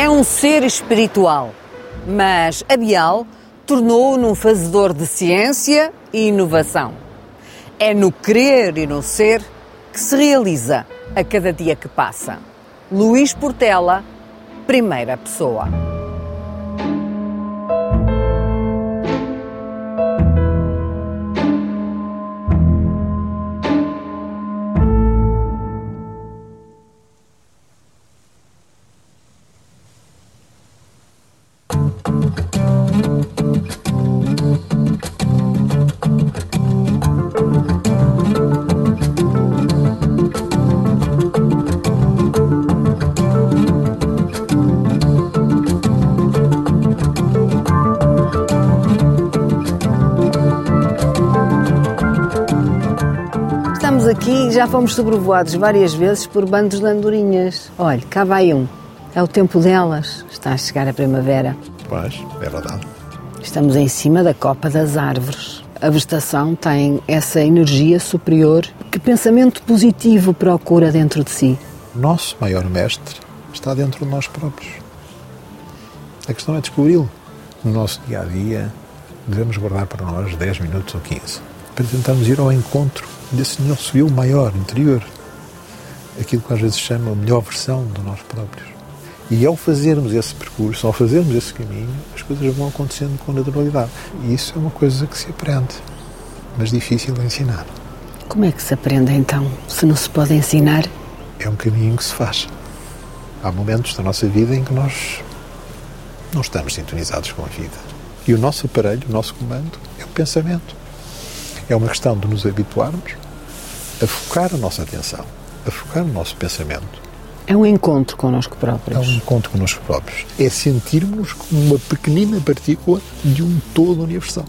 É um ser espiritual, mas Abial tornou-o num fazedor de ciência e inovação. É no querer e no ser que se realiza a cada dia que passa. Luís Portela, primeira pessoa. Já fomos sobrevoados várias vezes por bandos de andorinhas. Olha, cá vai um. É o tempo delas. Está a chegar a primavera. Pois, é verdade. Estamos em cima da copa das árvores. A vegetação tem essa energia superior. Que pensamento positivo procura dentro de si? Nosso maior mestre está dentro de nós próprios. A questão é descobri-lo. No nosso dia a dia, devemos guardar para nós 10 minutos ou 15 para tentarmos ir ao encontro desse nosso eu maior, interior. Aquilo que às vezes chama a melhor versão de nós próprios. E ao fazermos esse percurso, ao fazermos esse caminho, as coisas vão acontecendo com naturalidade. E isso é uma coisa que se aprende, mas difícil de ensinar. Como é que se aprende então, se não se pode ensinar? É um caminho que se faz. Há momentos da nossa vida em que nós não estamos sintonizados com a vida. E o nosso aparelho, o nosso comando, é o pensamento. É uma questão de nos habituarmos a focar a nossa atenção, a focar o nosso pensamento. É um encontro connosco É próprios. um encontro connosco próprios. É sentirmos como uma pequenina partícula de um todo universal,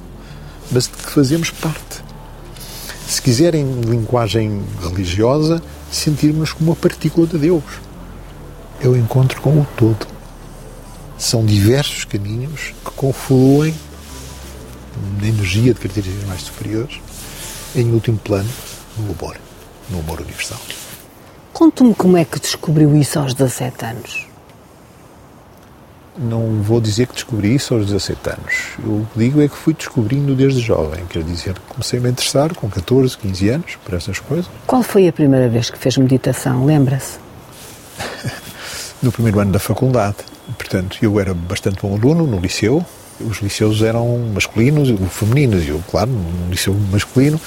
mas de que fazemos parte. Se quiserem linguagem religiosa, sentirmos como uma partícula de Deus. É o encontro com o todo. São diversos caminhos que confluem na energia de características mais superiores, em último plano, no amor, no amor universal. Conte-me como é que descobriu isso aos 17 anos. Não vou dizer que descobri isso aos 17 anos. Eu digo é que fui descobrindo desde jovem. Quer dizer, comecei a me interessar com 14, 15 anos por essas coisas. Qual foi a primeira vez que fez meditação? Lembra-se? No primeiro ano da faculdade. Portanto, eu era bastante bom aluno no liceu. Os liceus eram masculinos e femininos. Eu, claro, no liceu masculino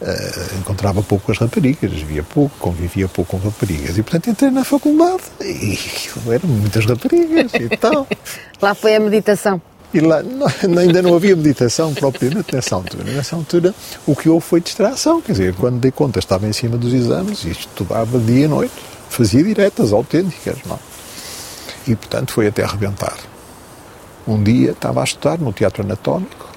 eh, encontrava pouco as raparigas, via pouco, convivia pouco com raparigas. E, portanto, entrei na faculdade e eram muitas raparigas e tal. Lá foi a meditação. E lá não- ainda não havia meditação propriamente nessa altura. Nessa altura, o que houve foi distração. Quer dizer, quando dei conta, estava em cima dos exames e estudava dia e noite. Fazia diretas, autênticas, não? E, portanto, foi até arrebentar. Um dia estava a estudar no teatro anatómico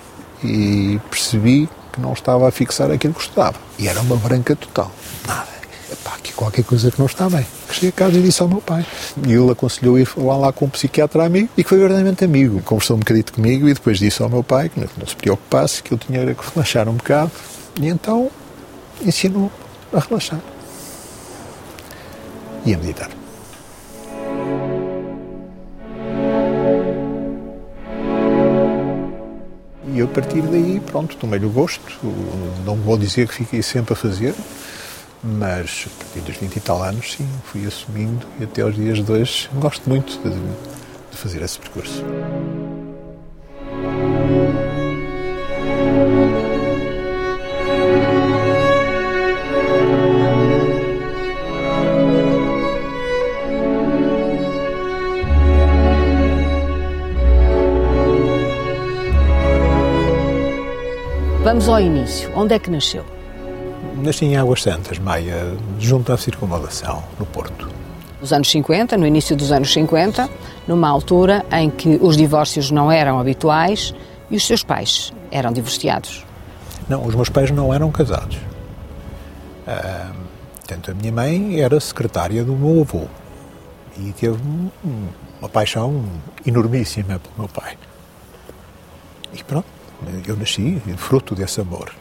e percebi que não estava a fixar aquilo que estudava. E era uma branca total. Nada. Epá, aqui qualquer coisa que não está bem. Cheguei a casa e disse ao meu pai. E ele aconselhou ir falar lá com um psiquiatra amigo e que foi verdadeiramente amigo. Conversou um bocadito comigo e depois disse ao meu pai que não se preocupasse, que eu tinha que relaxar um bocado. E então ensinou a relaxar. E a meditar. E a partir daí, pronto, tomei-lhe o gosto. Não vou dizer que fiquei sempre a fazer, mas a partir dos 20 e tal anos, sim, fui assumindo e até aos dias de hoje gosto muito de, de fazer esse percurso. Vamos ao início. Onde é que nasceu? Nasci em Águas Santas, Maia, junto à circunvalação, no Porto. Nos anos 50, no início dos anos 50, numa altura em que os divórcios não eram habituais e os seus pais eram divorciados. Não, os meus pais não eram casados. Ah, portanto, a minha mãe era secretária do meu avô e teve um- um- uma paixão enormíssima pelo meu pai. E pronto, eu nasci fruto desse amor.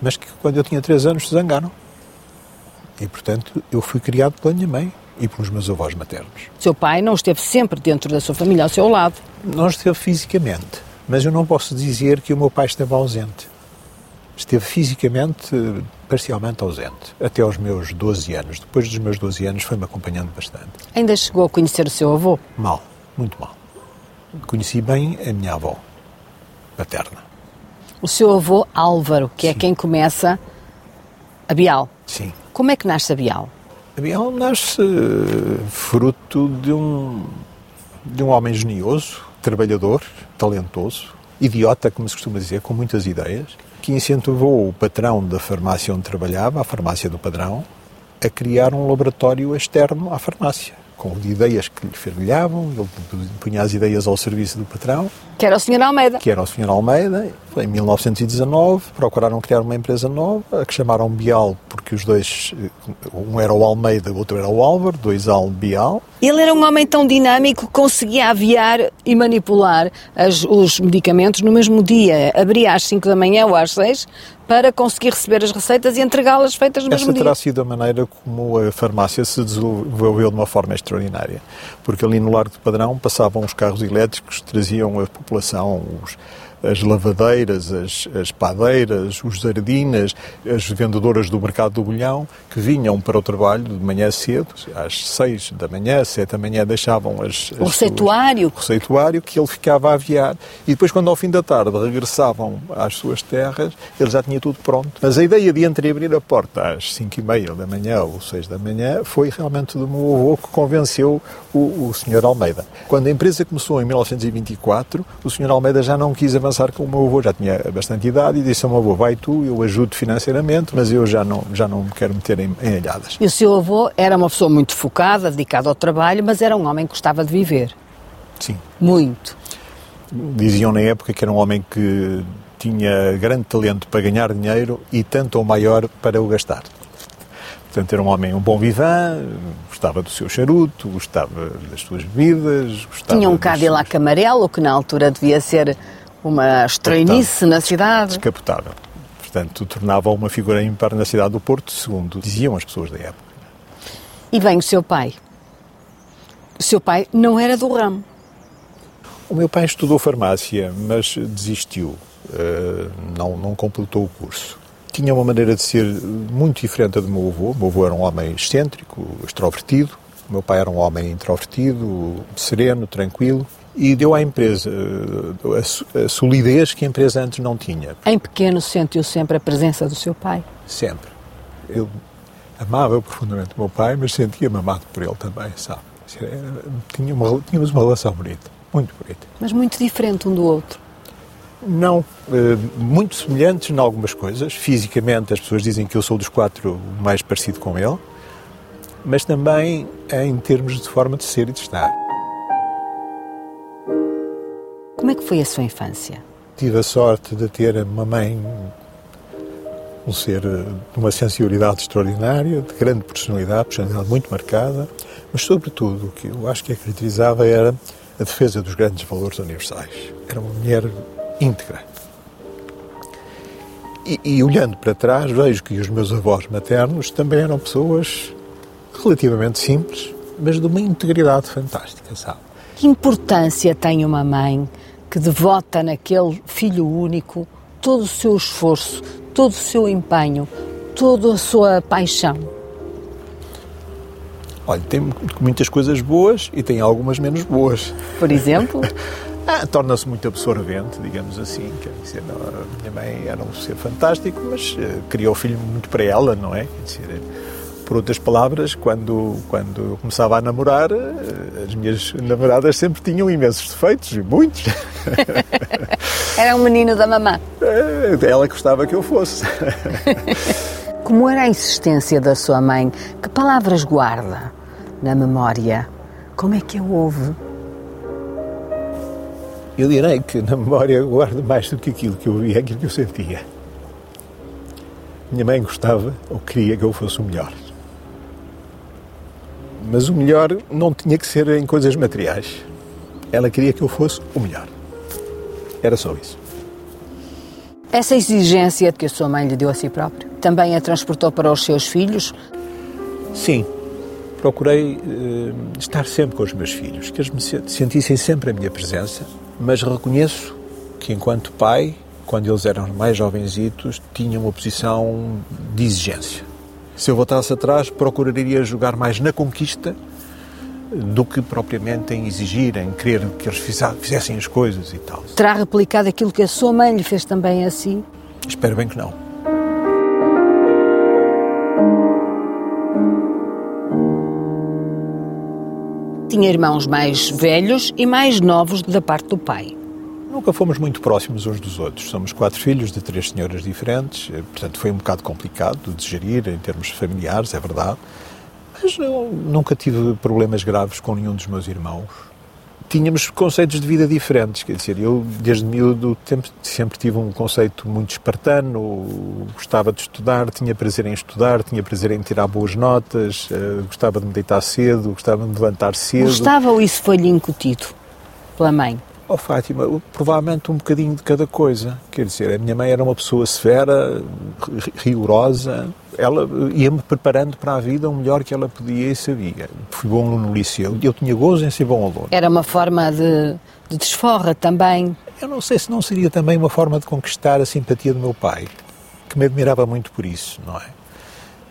Mas que quando eu tinha três anos se zangaram. E, portanto, eu fui criado pela minha mãe e pelos meus avós maternos. Seu pai não esteve sempre dentro da sua família, ao seu lado. Não esteve fisicamente, mas eu não posso dizer que o meu pai esteve ausente. Esteve fisicamente parcialmente ausente, até aos meus 12 anos. Depois dos meus 12 anos foi-me acompanhando bastante. Ainda chegou a conhecer o seu avô? Mal, muito mal. Conheci bem a minha avó paterna. O seu avô Álvaro, que é Sim. é quem começa a Bial. Sim. Como é que nasce a Bial? A Bial nasce fruto de um, de um homem genioso, trabalhador, talentoso, idiota, como se costuma dizer, com muitas ideias, que incentivou o patrão da farmácia onde trabalhava, a farmácia do padrão, a criar um laboratório externo à farmácia com ideias que lhe fervilhavam, ele punha as ideias ao serviço do patrão. Que era o Sr. Almeida. Que era o Sr. Almeida. Em 1919 procuraram criar uma empresa nova, a que chamaram Bial, porque os dois, um era o Almeida, o outro era o Álvaro, dois Al Bial. Ele era um homem tão dinâmico que conseguia aviar e manipular as, os medicamentos no mesmo dia. Abria às 5 da manhã ou às 6 para conseguir receber as receitas e entregá-las feitas no mesmo dia. Essa terá sido a maneira como a farmácia se desenvolveu de uma forma extraordinária, porque ali no Largo do Padrão passavam os carros elétricos, traziam a população, os, as lavadeiras, as, as padeiras, os jardinas, as vendedoras do mercado do bolhão, que vinham para o trabalho de manhã cedo, às seis da manhã, sete da manhã, deixavam as, as o receituário. Suas, o receituário que ele ficava a aviar. E depois, quando ao fim da tarde regressavam às suas terras, ele já tinha tudo pronto. Mas a ideia de entreabrir a porta às cinco e meia da manhã ou seis da manhã foi realmente do meu avô que convenceu o, o Sr. Almeida. Quando a empresa começou em 1924, o Sr. Almeida já não quis avançar com o meu avô, já tinha bastante idade, e disse ao meu avô, vai tu, eu ajudo financeiramente, mas eu já não, já não me quero meter em, em alhadas. E o seu avô era uma pessoa muito focada, dedicada ao trabalho, mas era um homem que gostava de viver. Sim. Muito. Diziam na época que era um homem que tinha grande talento para ganhar dinheiro e tanto ou maior para o gastar. Portanto, era um homem, um bom vivant, gostava do seu charuto, gostava das suas bebidas. Gostava Tinha um Cadillac seus... amarelo, que na altura devia ser uma estranhice na cidade. Descapotável. Portanto, tornava uma figura ímpar na cidade do Porto, segundo diziam as pessoas da época. E vem o seu pai. O seu pai não era do ramo. O meu pai estudou farmácia, mas desistiu. Uh, não, não completou o curso. Tinha uma maneira de ser muito diferente do meu avô. O meu avô era um homem excêntrico, extrovertido. O meu pai era um homem introvertido, sereno, tranquilo e deu à empresa eh, a, solidez que a empresa antes não tinha. Em pequeno sentiu sempre a presença do seu pai? Sempre. Eu amava profundamente o meu pai, mas sentia-me amado por ele também, sabe? Tinha uma, tínhamos uma relação bonita, muito bonita. Mas muito diferente um do outro? Não, eh, muito semelhantes em algumas coisas. Fisicamente, as pessoas dizem que eu sou dos quatro mais parecido com ele, mas também em termos de forma de ser e de estar. Como é que foi a sua infância? Tive a sorte de ter uma mãe, um ser de uma sensibilidade extraordinária, de grande personalidade, personalidade muito marcada, mas sobretudo o que eu acho que a caracterizava era a defesa dos grandes valores universais. Era uma mulher íntegra. E, e, olhando para trás, vejo que os meus avós maternos também eram pessoas relativamente simples, mas de uma integridade fantástica, sabe? Que importância tem uma mãe que devota naquele filho único todo o seu esforço, todo o seu empenho, toda a sua paixão? Olha, tem muitas coisas boas e tem algumas menos boas. Por exemplo? ah, Torna-se muito absorvente, digamos assim. Quer dizer, a minha mãe era um ser fantástico, mas uh, criou o filho muito para ela, não é? Quer dizer, por outras palavras, quando, quando eu começava a namorar, eh, as minhas namoradas sempre tinham imensos defeitos, muitos. Era um menino da mamã. Eh, ela gostava que eu fosse. Como era a insistência da sua mãe? Que palavras guarda na memória? Como é que a ouve? Eu direi que na memória guardo mais do que aquilo que eu via, aquilo que eu sentia. Minha mãe gostava ou queria que eu fosse o melhor. Mas o melhor não tinha que ser em coisas materiais. Ela queria que eu fosse o melhor. Era só isso. Essa exigência que a sua mãe lhe deu a si própria também a transportou para os seus filhos? Sim. procurei uh, estar sempre com os meus filhos, que eles me sentissem sempre a minha presença, mas reconheço que enquanto pai, quando eles eram mais jovenzitos, tinha uma posição de exigência. Se eu voltasse atrás, procuraria jogar mais na conquista do que propriamente em exigir, em querer que eles fizessem as coisas e tal. Terá replicado aquilo que a sua mãe lhe fez também a si? Espero bem que não. Tinha irmãos mais velhos e mais novos da parte do pai. Nunca fomos muito próximos uns dos outros. Somos quatro filhos de três senhoras diferentes, eh, portanto foi um bocado complicado de gerir em termos familiares, é verdade. Mas eu nunca tive problemas graves com nenhum dos meus irmãos. Tínhamos conceitos de vida diferentes, quer dizer, eu desde miúdo tempo, sempre tive um conceito muito espartano, gostava de estudar, tinha prazer em estudar, tinha prazer em tirar boas notas, uh, gostava de me deitar cedo, gostava de me levantar cedo. Gostava ou isso foi-lhe incutido pela mãe? Oh, Fátima, provavelmente um bocadinho de cada coisa. Quer dizer, a minha mãe era uma pessoa severa, rigorosa, ela ia-me preparando para a vida o melhor que ela podia e sabia. Fui bom aluno no liceu, eu tinha gozo em ser bom aluno. Era uma forma de, de desforra também? Eu não sei se não seria também uma forma de conquistar a simpatia do meu pai, que me admirava muito por isso, não é?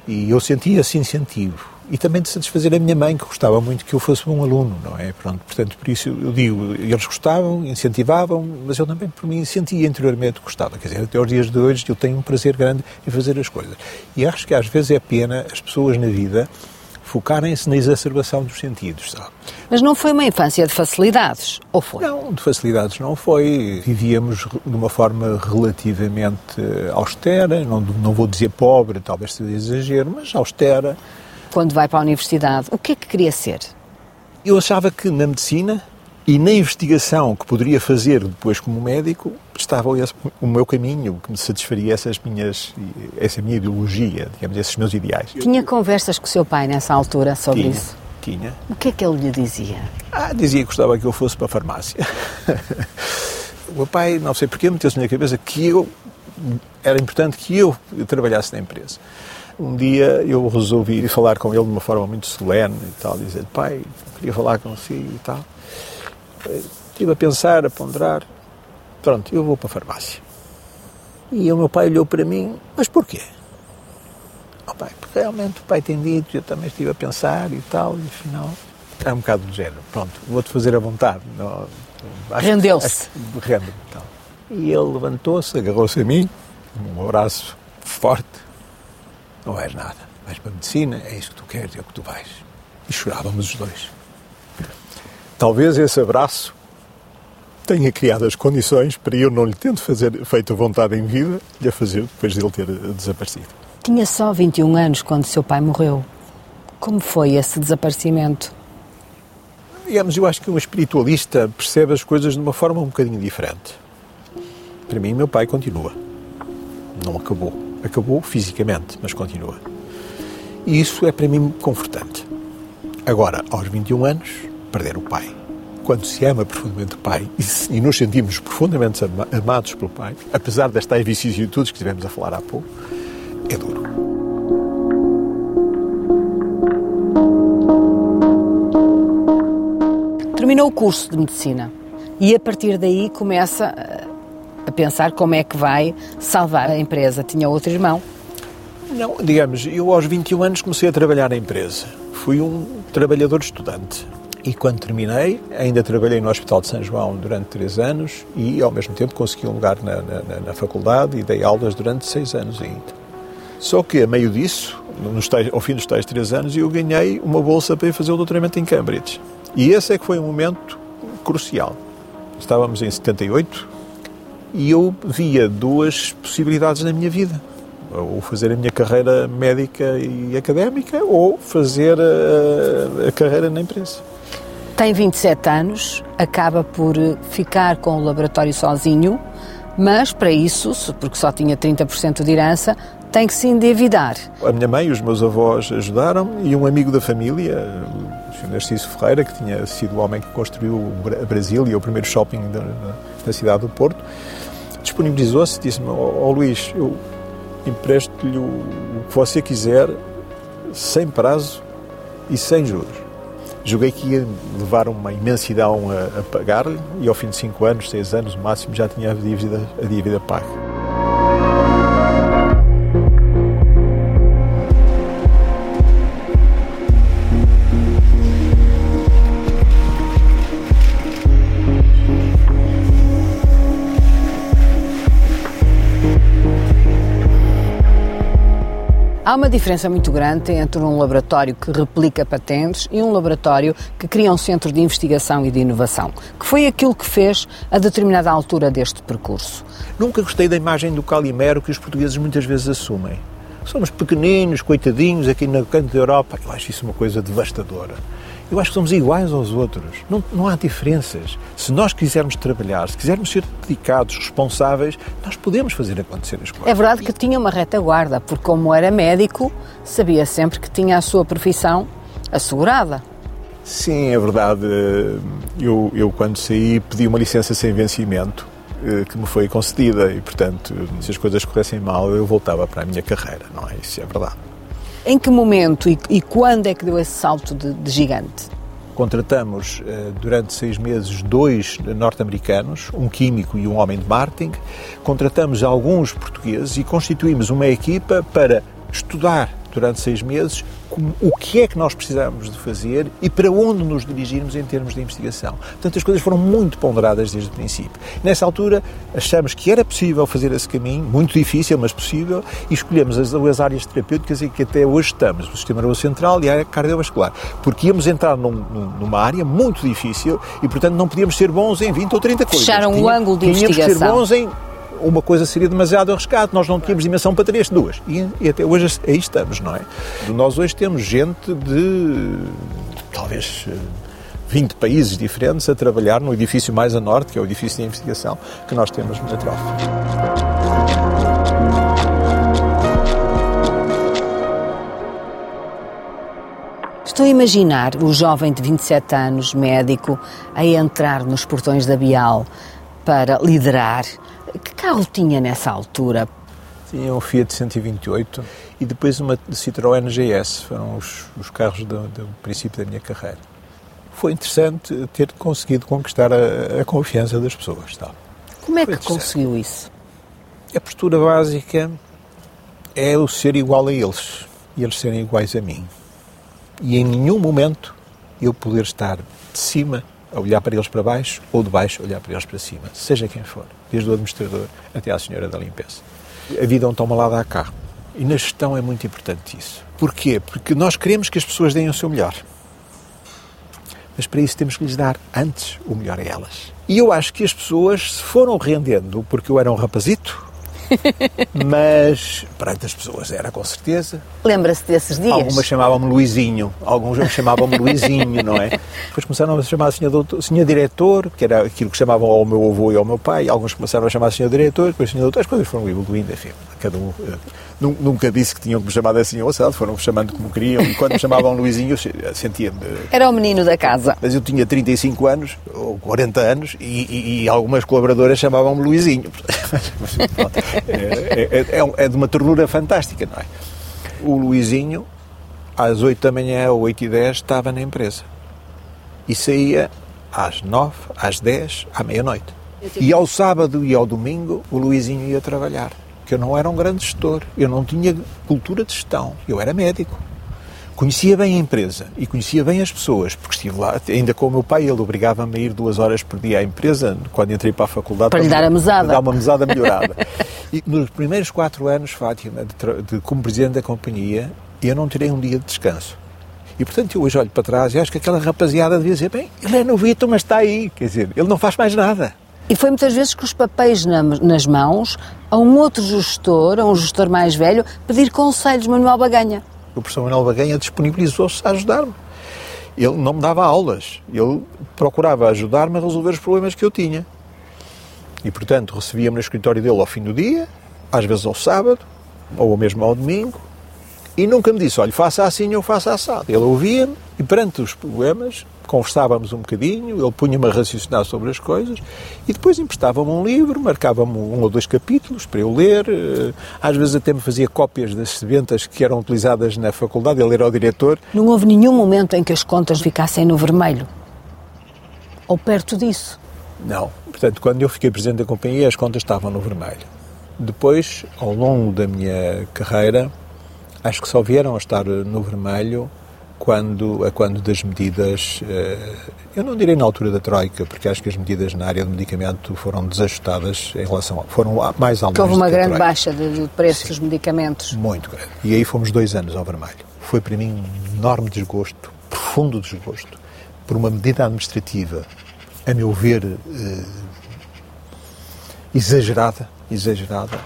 E eu sentia esse incentivo e também de satisfazer a minha mãe, que gostava muito que eu fosse um aluno, não é? Pronto, portanto, por isso eu digo, eles gostavam, incentivavam, mas eu também, por mim, sentia interiormente que gostava. Quer dizer, até aos dias de hoje eu tenho um prazer grande em fazer as coisas. E acho que às vezes é pena as pessoas na vida focarem-se na exacerbação dos sentidos, sabe? Mas não foi uma infância de facilidades, ou foi? Não, de facilidades não foi. Vivíamos de uma forma relativamente austera, não, não vou dizer pobre, talvez seja exagero, mas austera quando vai para a universidade, o que é que queria ser? Eu achava que na medicina e na investigação que poderia fazer depois como médico estava esse, o meu caminho que me satisfaria essas minhas essa minha ideologia digamos esses meus ideais. Tinha conversas com o seu pai nessa altura sobre tinha, isso? tinha. O que é que ele lhe dizia? Ah dizia que gostava que eu fosse para a farmácia. O meu pai não sei porquê meteu-se na cabeça que eu era importante que eu trabalhasse na empresa um dia eu resolvi falar com ele de uma forma muito solene e tal, dizer pai, queria falar consigo e tal. Estive a pensar, a ponderar. Pronto, eu vou para a farmácia. E o meu pai olhou para mim, mas porquê? Oh, pai, porque realmente o pai tem dito, eu também estive a pensar e tal, e afinal é um bocado do género. Pronto, vou-te fazer a vontade. Rendeu-se. Rende-me. E ele levantou-se, agarrou-se a mim, um abraço forte, não és nada. Vais para a medicina, é isso que tu queres, é o que tu vais. E chorávamos os dois. Talvez esse abraço tenha criado as condições para eu não lhe tendo fazer, feito a vontade em vida, lhe a fazer depois de ele ter desaparecido. Tinha só 21 anos quando seu pai morreu. Como foi esse desaparecimento? Digamos, eu acho que um espiritualista percebe as coisas de uma forma um bocadinho diferente. Para mim, meu pai continua. Não acabou. Acabou fisicamente, mas continua. E isso é para mim confortante. Agora, aos 21 anos, perder o pai. Quando se ama profundamente o pai e, nos sentimos profundamente amados pelo pai, apesar das tais vicissitudes que estivemos a falar há pouco, é duro. Terminou o curso de medicina e a partir daí começa a pensar como é que vai salvar a empresa. Tinha outro irmão. Não, digamos, eu aos 21 anos comecei a trabalhar na empresa. Fui um trabalhador estudante. E quando terminei, ainda trabalhei no Hospital de São João durante três anos e, ao mesmo tempo, consegui um lugar na, na, na faculdade e dei aulas durante seis anos ainda. Só que, a meio disso, tais, ao fim dos tais três anos, eu ganhei uma bolsa para ir fazer o doutoramento em Cambridge. E esse é que foi um momento crucial. Estávamos em 78, e eu via duas possibilidades na minha vida. Ou fazer a minha carreira médica e académica ou fazer a, a carreira na empresa. Tem 27 anos, acaba por ficar com o laboratório sozinho, mas para isso, porque só tinha 30% de herança, tem que se endividar. A minha mãe e os meus avós ajudaram e um amigo da família, o Sr. Narciso Ferreira, que tinha sido o homem que construiu o Brasil e o primeiro shopping da, da cidade do Porto, disponibilizou-se disse-me: Ó oh, Luís, eu empresto-lhe o, que você quiser, sem prazo, e sem juros. Julguei que ia levar uma imensidão a, a pagar-lhe e ao fim de 5 anos, 6 anos, no máximo, já tinha a dívida, a dívida paga. Há uma diferença muito grande entre um laboratório que replica patentes e um laboratório que cria um centro de investigação e de inovação, que foi aquilo que fez a determinada altura deste percurso. Nunca gostei da imagem do Calimero que os portugueses muitas vezes assumem. Somos pequeninos, coitadinhos, aqui no canto da Europa. Eu acho isso uma coisa devastadora. Eu acho que somos iguais aos outros. Não, não há diferenças. Se nós quisermos trabalhar, se quisermos ser dedicados, responsáveis, nós podemos fazer acontecer as coisas. É verdade que tinha uma retaguarda, porque como era médico, sabia sempre que tinha a sua profissão assegurada. Sim, é verdade. Eu, eu quando saí pedi uma licença sem vencimento eh, que me foi concedida e, portanto, se as coisas corressem mal, eu voltava para a minha carreira, não é? Isso é verdade. Em que momento e, e quando é que deu esse salto de, de gigante? Contratamos eh, durante seis meses dois norte-americanos, um químico e um homem de marketing. Contratamos alguns portugueses e constituímos uma equipa para estudar durante seis meses o que é que nós precisamos de fazer e para onde nos dirigirmos em termos de investigação. Portanto, as coisas foram muito ponderadas desde o princípio. Nessa altura, achamos que era possível fazer esse caminho, muito difícil, mas possível, e escolhemos as duas áreas terapêuticas em que até hoje estamos, o sistema nervoso central e a área cardiovascular, porque íamos entrar num, numa área muito difícil e, portanto, não podíamos ser bons em 20 ou 30 coisas. Fecharam o ângulo de investigação. Tínhamos que ser bons em uma coisa seria demasiado arriscado, nós não tínhamos dimensão para três, duas. E, e até hoje aí estamos, não é? Nós hoje temos gente de talvez 20 países diferentes a trabalhar no edifício mais a norte, que é o edifício de investigação que nós temos na Trofa. Estou a imaginar o jovem de 27 anos, médico, a entrar nos portões da Bial para liderar que carro tinha nessa altura? Tinha um Fiat 128 e depois uma Citroën GS. Foram os, os carros do, do, princípio da minha carreira. Foi interessante ter conseguido conquistar a, a confiança das pessoas. Tal. Como é que conseguiu isso? A postura básica é o ser igual a eles e eles serem iguais a mim. E em nenhum momento eu poder estar de cima a olhar para eles para baixo ou de baixo a olhar para eles para cima, seja quem for, desde o administrador até à senhora da limpeza. A vida é um toma lá dá cá. E na gestão é muito importante isso. Porquê? Porque nós queremos que as pessoas deem o seu melhor. Mas para isso temos que lhes dar antes o melhor a elas. E eu acho que as pessoas se foram rendendo porque eu era um rapazito, mas perante as pessoas era com certeza. Lembra-se desses dias? Algumas chamavam-me Luizinho, alguns chamavam-me Luizinho, não é? Depois começaram a chamar senhor, doutor, senhor diretor, que era aquilo que chamavam ao meu avô e ao meu pai, alguns começaram a chamar senhor diretor, depois senhor doutor, as coisas foram evoluindo, enfim, cada um. Eh, nunca disse que tinham que me chamar assim ou assado, foram chamando como queriam, e quando me chamavam Luizinho eu sentia-me. Era o menino da casa. Mas eu tinha 35 anos, ou 40 anos, e, e, e algumas colaboradoras chamavam-me Luizinho. é, é, é, é de uma ternura fantástica, não é? O Luizinho, às 8 da manhã ou 8 e 10, estava na empresa. E saía às 9, às 10, à meia-noite. E ao sábado e ao domingo, o Luizinho ia trabalhar. Que eu não era um grande gestor, eu não tinha cultura de gestão, eu era médico. Conhecia bem a empresa e conhecia bem as pessoas, porque estive lá, ainda com o meu pai, ele obrigava-me a ir duas horas por dia à empresa, quando entrei para a faculdade. Para, para lhe dar a mesada. Dar uma mesada melhorada. e nos primeiros quatro anos, Fátima, de, de, como presidente da companhia, eu não tirei um dia de descanso. E, portanto, eu hoje olho para trás e acho que aquela rapaziada devia dizer, bem, ele é novito, mas está aí. Quer dizer, ele não faz mais nada. E foi muitas vezes com os papéis na, nas mãos a um outro gestor, a um gestor mais velho, pedir conselhos, Manuel Baganha o professor Manuel Baganha disponibilizou-se a ajudar-me. Ele não me dava aulas, ele procurava ajudar-me a resolver os problemas que eu tinha. E, portanto, recebia-me no escritório dele ao fim do dia, às vezes ao sábado, ou mesmo ao domingo, e nunca me disse, olha, faça assim ou faça assado. Ele ouvia-me e, perante os problemas, conversávamos um bocadinho, ele punha-me a raciocinar sobre as coisas e depois emprestava-me um livro, marcava-me um ou dois capítulos para eu ler, eh, às vezes até me fazia cópias das sementas que eram utilizadas na faculdade, ele era o diretor. Não houve nenhum momento em que as contas ficassem no vermelho? Ou perto disso? Não. Portanto, quando eu fiquei presidente da companhia, as contas estavam no vermelho. Depois, ao longo da minha carreira, acho que só vieram a estar no vermelho quando, a quando das medidas, eh, eu não direi na altura da Troika, porque acho que as medidas na área do medicamento foram desajustadas em relação a, foram mais altas. Houve uma grande baixa do preço Sim, dos medicamentos. Muito grande. E aí fomos dois anos ao vermelho. Foi para mim um enorme desgosto, profundo desgosto, por uma medida administrativa, a meu ver, eh, exagerada, exagerada,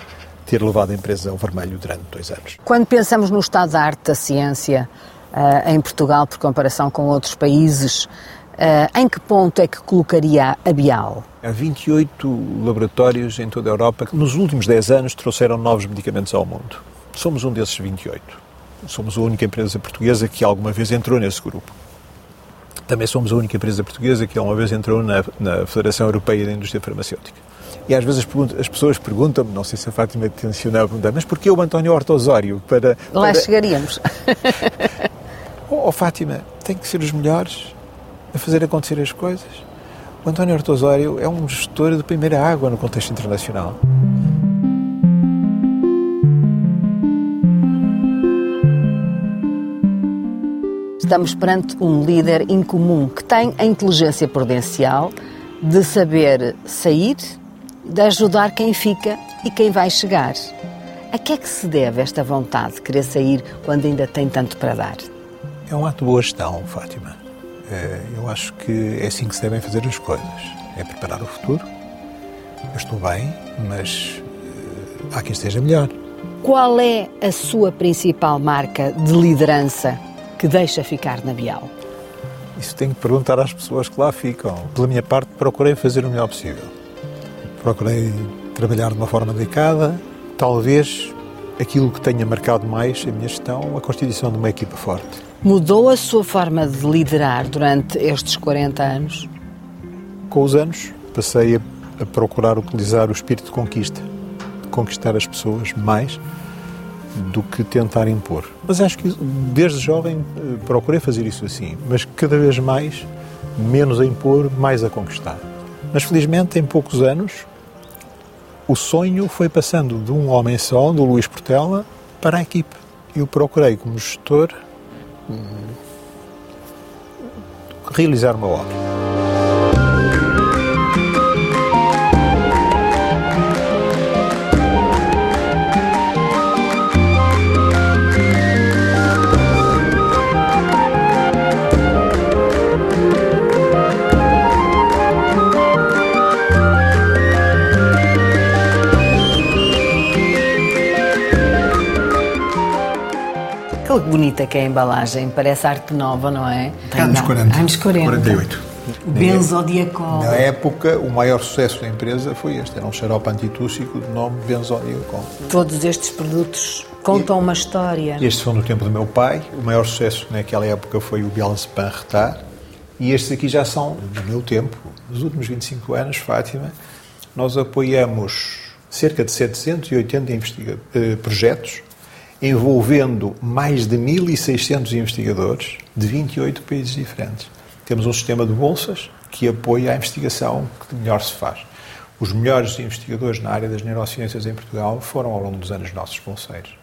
ter levado a empresa ao vermelho durante dois anos. Quando pensamos no estado da arte da ciência em Portugal, por comparação com outros países, uh, em que ponto é que colocaria a Bial? Há 28 laboratórios em toda a Europa que nos últimos 10 anos trouxeram novos medicamentos ao mundo. Somos um desses 28. Somos a única empresa portuguesa que alguma vez entrou nesse grupo. Também somos a única empresa portuguesa que alguma vez entrou na, na Federação Europeia da Indústria Farmacêutica. E às vezes as, as pessoas perguntam-me, não sei se a Fátima tencionava perguntar, mas porquê o António Horta Osório para... Lá para... chegaríamos. oh, oh, Fátima, tem que ser os melhores a fazer acontecer as coisas. O António Horta Osório é um gestor de primeira água no contexto internacional. Estamos perante um líder incomum que tem a inteligência prudencial de saber sair de ajudar quem fica e quem vai chegar. A que é que se deve esta vontade de querer sair quando ainda tem tanto para dar? É um ato de boa gestão, Fátima. É, eu acho que é assim que se devem fazer as coisas. É preparar o futuro. Eu estou bem, mas eh, há quem esteja melhor. Qual é a sua principal marca de liderança que deixa ficar na Bial? Isso tenho que perguntar às pessoas que lá ficam. Pela minha parte, procurei fazer o melhor possível procurei trabalhar de uma forma dedicada. Talvez aquilo que tenha marcado mais a minha gestão, a constituição de uma equipa forte. Mudou a sua forma de liderar durante estes 40 anos? Com os anos, passei a, a procurar utilizar o espírito de conquista, de conquistar as pessoas mais do que tentar impor. Mas acho que desde jovem eh, procurei fazer isso assim, mas cada vez mais, menos a impor, mais a conquistar. Mas felizmente, em poucos anos, o sonho foi passando de um homem só, do Luís Portela, para a equipe. Eu procurei, como gestor, hum, realizar uma Aquela bonita que é a embalagem, parece arte nova, não é? Tem anos 40. Anos 40. 48. Benzodiacol. Na época, o maior sucesso da empresa foi este. Era um xarope antitússico de nome Benzodiacol. Todos estes produtos contam e, uma história. Estes são do tempo do meu pai. O maior sucesso naquela época foi o Bialspan Retard. E estes aqui já são do meu tempo. Nos últimos 25 anos, Fátima, nós apoiamos cerca de 780 eh, projetos envolvendo mais de 1.600 investigadores de 28 países diferentes. Temos um sistema de bolsas que apoia a investigação que melhor se faz. Os melhores investigadores na área das neurociências em Portugal foram ao longo dos anos nossos bolseiros.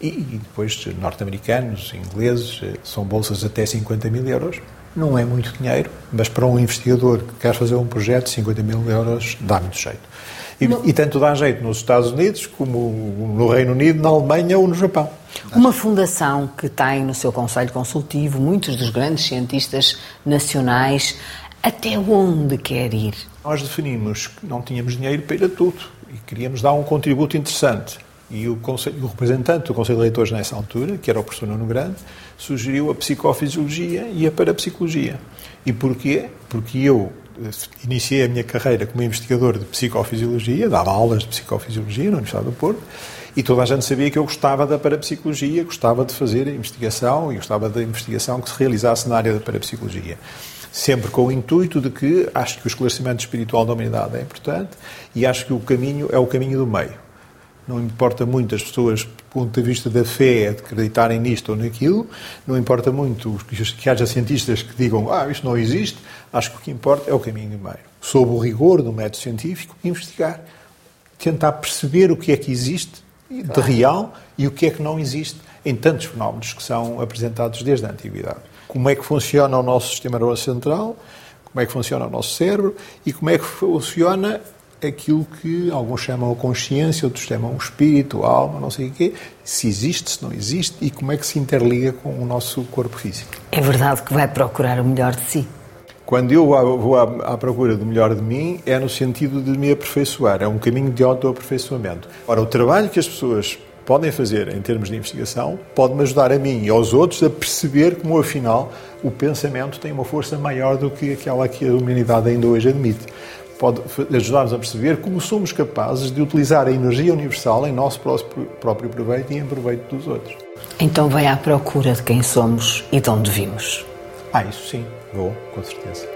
E, e depois norte-americanos, ingleses, eh, são bolsas até 50 mil euros. Não é muito dinheiro, mas para um investigador que quer fazer um projeto, 50 mil euros dá muito jeito. E, e tanto dá jeito nos Estados Unidos, como no Reino Unido, na Alemanha ou no Japão. Uma fundação que tem no seu conselho consultivo muitos dos grandes cientistas nacionais, até onde quer ir? Nós definimos que não tínhamos dinheiro para ir a tudo e queríamos dar um contributo interessante. E o, conselho, o representante do Conselho de Leitores nessa altura, que era o professor Nuno Grande, sugeriu a psicofisiologia e a parapsicologia. E porquê? Porque eu iniciei a minha carreira como investigador de psicofisiologia, dava aulas de psicofisiologia na Universidade do Porto, e toda a gente sabia que eu gostava da parapsicologia, gostava de fazer investigação e gostava da investigação que se realizasse na área da parapsicologia. sempre com o intuito de que acho que o esclarecimento espiritual da humanidade é importante e acho que o caminho é o caminho do meio. Não importa muito as pessoas, ponto de vista da fé, acreditarem nisto ou naquilo, não importa muito que haja cientistas que digam ah, isto não existe, acho que o que importa é o caminho meio. Sob o rigor do método científico, investigar, tentar perceber o que é que existe de real e o que é que não existe em tantos fenómenos que são apresentados desde a antiguidade. Como é que funciona o nosso sistema nervoso central, como é que funciona o nosso cérebro e como é que funciona aquilo que alguns chamam a consciência, outros chamam o espírito, a alma, não sei o quê, se existe, se não existe e como é que se interliga com o nosso corpo físico. É verdade que vai procurar o melhor de si. Quando eu vou à, procura do melhor de mim, é no sentido de me aperfeiçoar, é um caminho de autoaperfeiçoamento. Ora, o trabalho que as pessoas podem fazer em termos de investigação pode-me ajudar a mim e aos outros a perceber como, afinal, o pensamento tem uma força maior do que aquela que a humanidade ainda hoje admite. Pode ajudar-nos a perceber como somos capazes de utilizar a energia universal em nosso próprio proveito e em proveito dos outros. Então vai à procura de quem somos e de onde vimos. Ah, isso sim, vou, com certeza.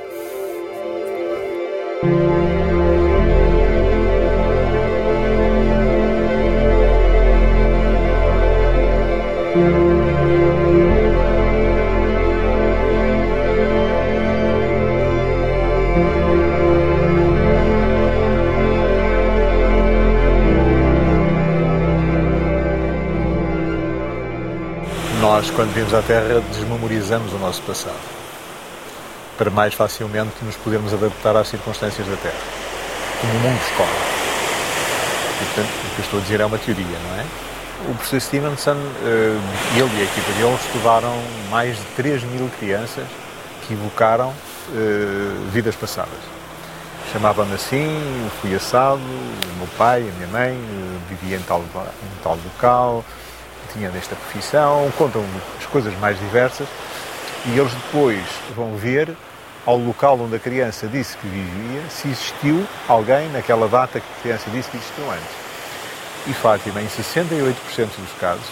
Quando vimos à Terra, desmemorizamos o nosso passado para mais facilmente nos podermos adaptar às circunstâncias da Terra, como o mundo escola. Portanto, o que eu estou a dizer é uma teoria, não é? O professor Stevenson, eh, ele e a equipa dele estudaram mais de 3 mil crianças que evocaram eh, vidas passadas. Chamava-me assim, fui assado, o meu pai, a minha mãe, eh, vivia em tal, em tal local, tinha desta profissão, contam as coisas mais diversas e eles depois vão ver ao local onde a criança disse que vivia se existiu alguém naquela data que a criança disse que existiu antes. E Fátima, em 68% dos casos,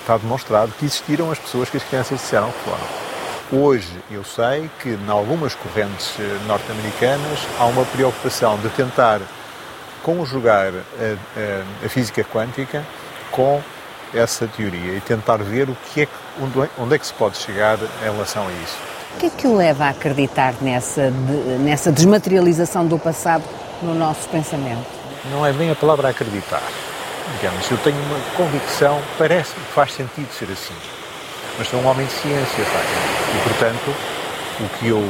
está demonstrado que existiram as pessoas que as crianças disseram que foram. Hoje eu sei que em algumas correntes eh, norte-americanas há uma preocupação de tentar conjugar a, a, a física quântica com essa teoria e tentar ver o que é que, onde, é que se pode chegar em relação a isso. O que é que o leva a acreditar nessa, nessa desmaterialização do passado no nosso pensamento? Não é bem a palavra acreditar. Digamos, eu tenho uma convicção, parece-me que faz sentido ser assim. Mas sou um homem de ciência, sabe? E, portanto, o que eu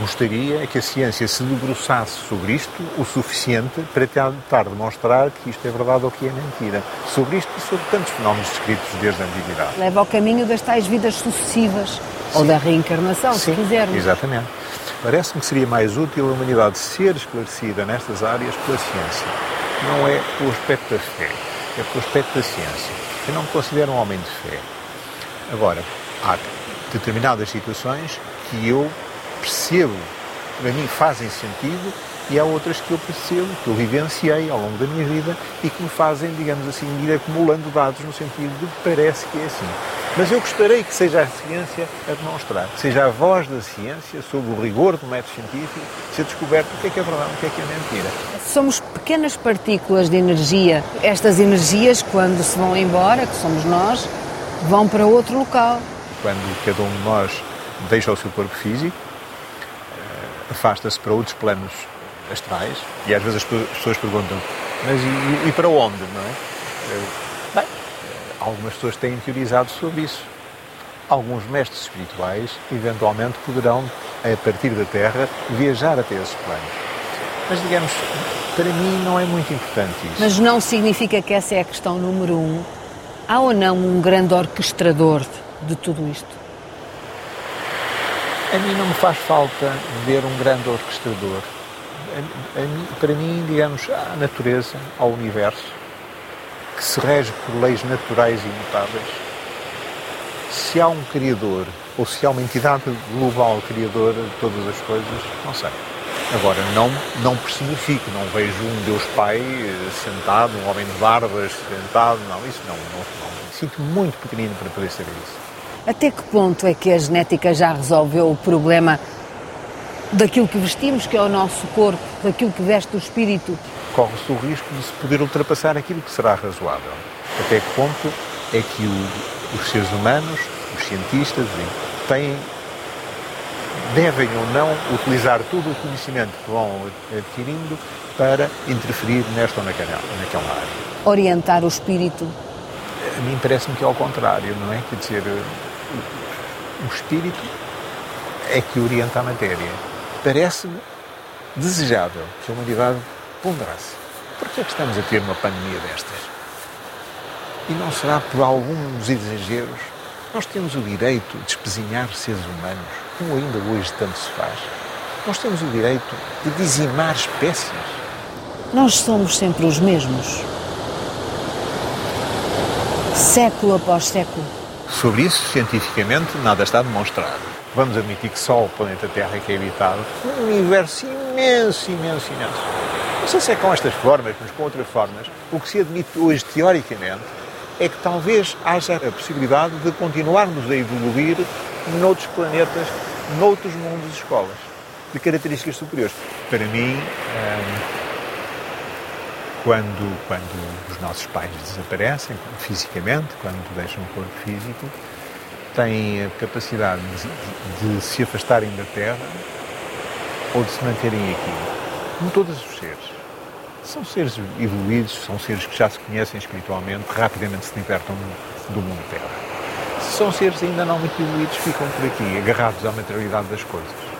Gostaria é que a ciência se debruçasse sobre isto o suficiente para tentar demonstrar que isto é verdade ou que é mentira. Sobre isto e sobre tantos fenómenos descritos desde a antiguidade. Leva ao caminho das tais vidas sucessivas, Sim. ou da reencarnação, Sim, se quisermos. Exatamente. Parece-me que seria mais útil a humanidade ser esclarecida nestas áreas pela ciência. Não é pelo aspecto da fé, é pelo aspecto da ciência. Eu não me considero um homem de fé. Agora, há determinadas situações que eu percebo, para mim fazem sentido, e há outras que eu percebo, que eu vivenciei ao longo da minha vida e que me fazem, digamos assim, ir acumulando dados no sentido de que parece que é assim. Mas eu gostaria que seja a ciência a demonstrar, que seja a voz da ciência, sob o rigor do método científico, ser descoberto o que é que é verdade o que é que é mentira. Somos pequenas partículas de energia. Estas energias, quando se vão embora, que somos nós, vão para outro local. Quando cada um de nós deixa o seu corpo físico, afasta-se para outros planos astrais e às vezes as pessoas perguntam mas e, e para onde, não é? Bem, algumas pessoas têm teorizado sobre isso. Alguns mestres espirituais eventualmente poderão, a partir da Terra, viajar até esses planos. Mas, digamos, para mim não é muito importante isso. Mas não significa que essa é a questão número um. Há ou não um grande orquestrador de tudo isto? A mim não me faz falta ver um grande orquestrador. A, a, para mim, digamos, a natureza, ao universo, que se rege por leis naturais imutáveis. Se há um Criador, ou se há uma entidade global criadora de todas as coisas, não sei. Agora, não, não personifico, não vejo um Deus Pai eh, sentado, um homem de barbas sentado, não, isso não, não, não. Sinto-me muito pequenino para poder saber isso. Até que ponto é que a genética já resolveu o problema daquilo que vestimos, que é o nosso corpo, daquilo que veste o espírito? Corre-se o risco de se poder ultrapassar aquilo que será razoável. Até que ponto é que o, os seres humanos, os cientistas, têm devem ou não utilizar todo o conhecimento que vão adquirindo para interferir nesta ou naquela, naquela área. Orientar o espírito? A mim parece-me que é ao contrário, não é? Quer dizer, o, espírito é que orienta a matéria. Parece-me desejável que a humanidade ponderasse. Por que é que estamos a ter uma pandemia destas? E não será por alguns exageros? Nós temos o direito de espezinhar seres humanos, como ainda hoje tanto se faz. Nós temos o direito de dizimar espécies. Nós somos sempre os mesmos. Século após século. Sobre isso, cientificamente, nada está demonstrado. Vamos admitir que só o planeta Terra é que é habitado. Um universo imenso, imenso, imenso. Não sei se é com estas formas, mas com outras formas. O que se admite hoje, teoricamente, é que talvez haja a possibilidade de continuarmos a evoluir noutros planetas, noutros mundos e escolas, de características superiores. Para mim, hum, quando, quando os nossos pais desaparecem fisicamente, quando deixam o corpo físico, têm a capacidade de, de se afastarem da Terra ou de se manterem aqui, como todos os seres. São seres evoluídos, são seres que já se conhecem espiritualmente, rapidamente se libertam do mundo Terra. São seres ainda não muito evoluídos, ficam por aqui, agarrados à materialidade das coisas.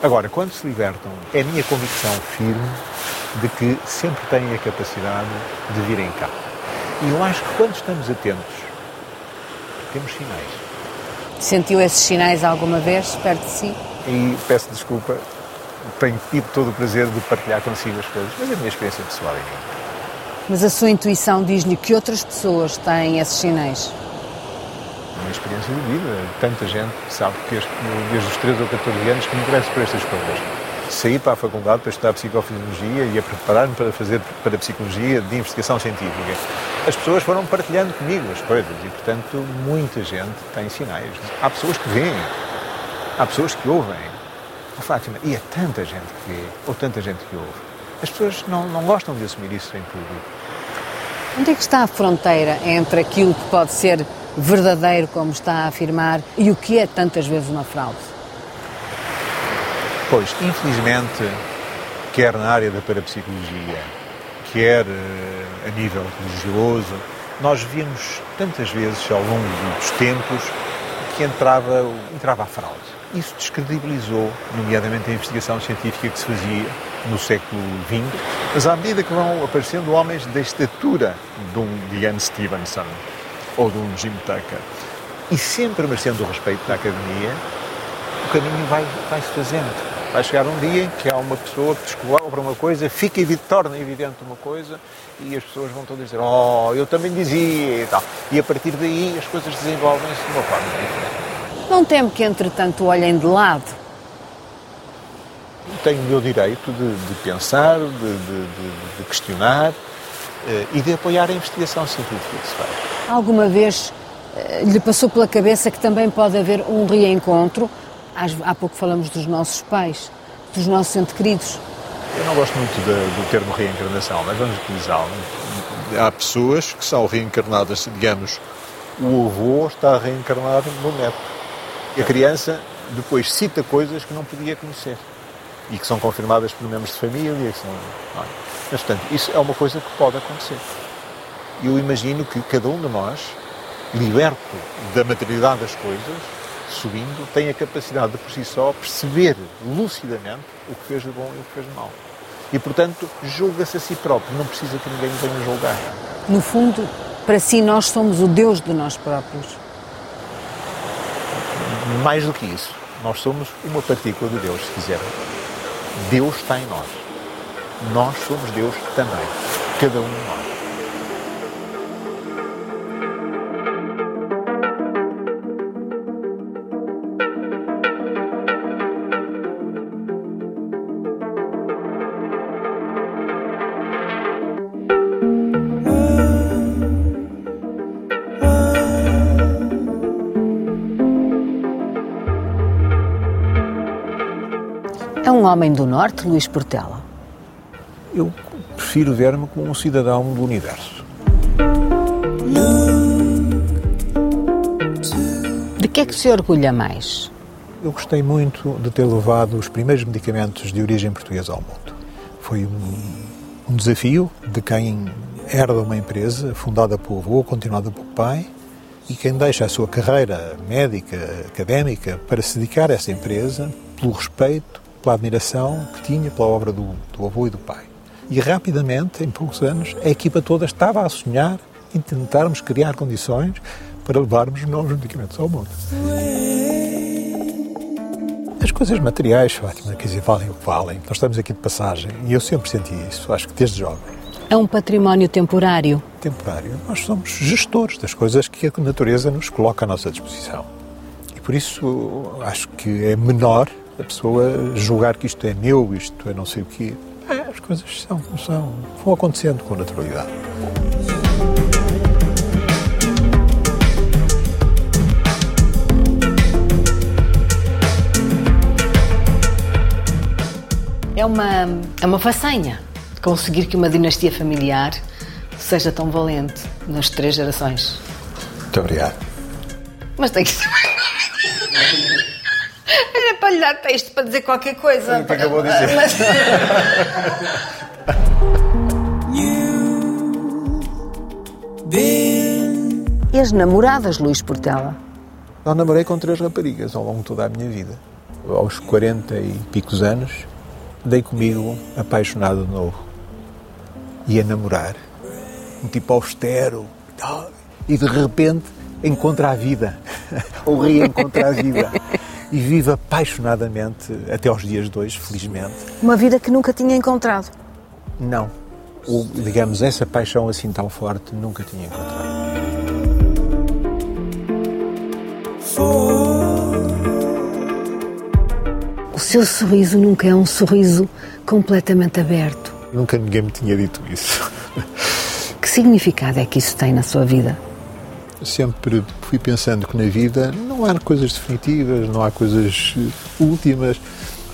Agora, quando se libertam, é a minha convicção firme de que sempre têm a capacidade de virem cá. E eu acho que quando estamos atentos, temos sinais. Sentiu esses sinais alguma vez perto de si? E peço desculpa, tenho tido todo o prazer de partilhar consigo as coisas, mas é a minha experiência pessoal é minha. Mas a sua intuição diz-lhe que outras pessoas têm esses sinais? A minha experiência de vida, tanta gente sabe que desde, desde os 13 ou 14 anos que me interesso por estas coisas. Saí para a faculdade para estudar psicofisiologia e a preparar-me para fazer para psicologia de investigação científica. As pessoas foram partilhando comigo as coisas e, portanto, muita gente tem sinais. Há pessoas que veem, há pessoas que ouvem, oh, Fátima, e é tanta gente que vê, ou tanta gente que ouve. As pessoas não, não gostam de assumir isso em público. Onde é que está a fronteira entre aquilo que pode ser verdadeiro, como está a afirmar, e o que é tantas vezes uma fraude? Pois, infelizmente, quer na área da parapsicologia, quer uh, a nível religioso, nós vimos tantas vezes ao longo dos tempos que entrava, entrava a fraude. Isso descredibilizou, nomeadamente, a investigação científica que se fazia no século XX, mas à medida que vão aparecendo homens da estatura de um Ian Stevenson ou de um Jim Tucker, e sempre merecendo o respeito da academia, o caminho vai, vai se fazendo. Vai chegar um dia em que há uma pessoa que descobre uma coisa, fica e torna evidente uma coisa, e as pessoas vão todas dizer, oh, eu também dizia e tal. E a partir daí as coisas desenvolvem-se de uma forma diferente. Não temo que, entretanto, olhem de lado? Tenho o meu direito de, de pensar, de, de, de questionar uh, e de apoiar a investigação científica que se faz. Alguma vez uh, lhe passou pela cabeça que também pode haver um reencontro? Há pouco falamos dos nossos pais, dos nossos entes queridos. Eu não gosto muito do termo reencarnação, mas vamos utilizá-lo. Há pessoas que são reencarnadas, digamos, o avô está reencarnado no neto. E a criança depois cita coisas que não podia conhecer e que são confirmadas por membros de família. Que são, é? Mas, portanto, isso é uma coisa que pode acontecer. Eu imagino que cada um de nós, liberto da materialidade das coisas, subindo, tem a capacidade de por si só perceber lucidamente o que fez de bom e o que fez de mal. E, portanto, julga-se a si próprio, não precisa que ninguém venha julgar. No fundo, para si, nós somos o Deus de nós próprios mais do que isso, nós somos uma partícula de Deus, se quiser. Deus está em nós. Nós somos Deus também. Cada um de nós. Norte, Luís Portela? Eu prefiro ver-me como um cidadão do universo. De que é que se orgulha mais? Eu gostei muito de ter levado os primeiros medicamentos de origem portuguesa ao mundo. Foi um, um desafio de quem herda uma empresa fundada pelo avô, continuada pelo pai, e quem deixa a sua carreira médica, académica, para se dedicar a essa empresa, pelo respeito, pela admiração que tinha pela obra do, do avô e do pai. E rapidamente, em poucos anos, a equipa toda estava a sonhar em tentarmos criar condições para levarmos novos medicamentos ao mundo. As coisas materiais, Fátima, quer dizer, valem o que valem. Nós estamos aqui de passagem e eu sempre senti isso, acho que desde jovem. É um património temporário? Temporário. Nós somos gestores das coisas que a natureza nos coloca à nossa disposição. E por isso acho que é menor a pessoa julgar que isto é meu, isto é não sei o quê. É, as coisas são, são, vão acontecendo com naturalidade. É uma, é uma façanha conseguir que uma dinastia familiar seja tão valente nas três gerações. Muito obrigado. Mas tem que ser. Era para lhe dar texto para dizer qualquer coisa. O que acabou de dizer? Mas... E as namoradas, Luís Portela? Eu namorei com três raparigas ao longo de toda a minha vida. Aos 40 e picos anos, dei comigo apaixonado de novo. E a namorar. Um tipo austero. E de repente encontra a vida. Ou reencontra a vida. E vive apaixonadamente até aos dias de hoje, felizmente. Uma vida que nunca tinha encontrado. Não. Ou, digamos, essa paixão assim tão forte nunca tinha encontrado. O seu sorriso nunca é um sorriso completamente aberto. Nunca ninguém me tinha dito isso. Que significado é que isso tem na sua vida? Sempre fui pensando que na vida não há coisas definitivas, não há coisas eh, últimas.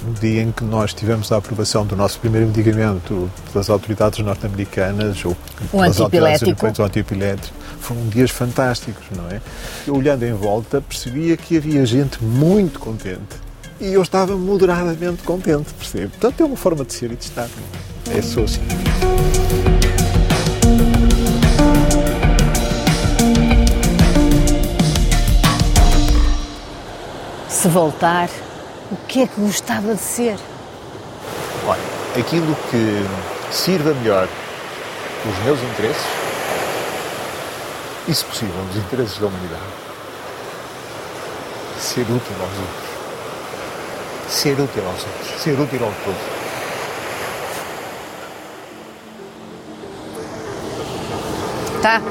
No dia em que nós tivemos a aprovação do nosso primeiro medicamento pelas autoridades norte-americanas ou O pelas autoridades europeias, o antipilético, foram dias fantásticos, não é? Eu, olhando em volta, percebia que havia gente muito contente e eu estava moderadamente contente, percebe? Portanto, é uma forma de ser e de estar. É só assim. Se voltar, o que é que gostava de ser? Olha, aquilo que sirva melhor os meus interesses e, se possível, os interesses da humanidade. Ser útil aos outros. Ser útil aos outros. Ser útil ao todo. Tá?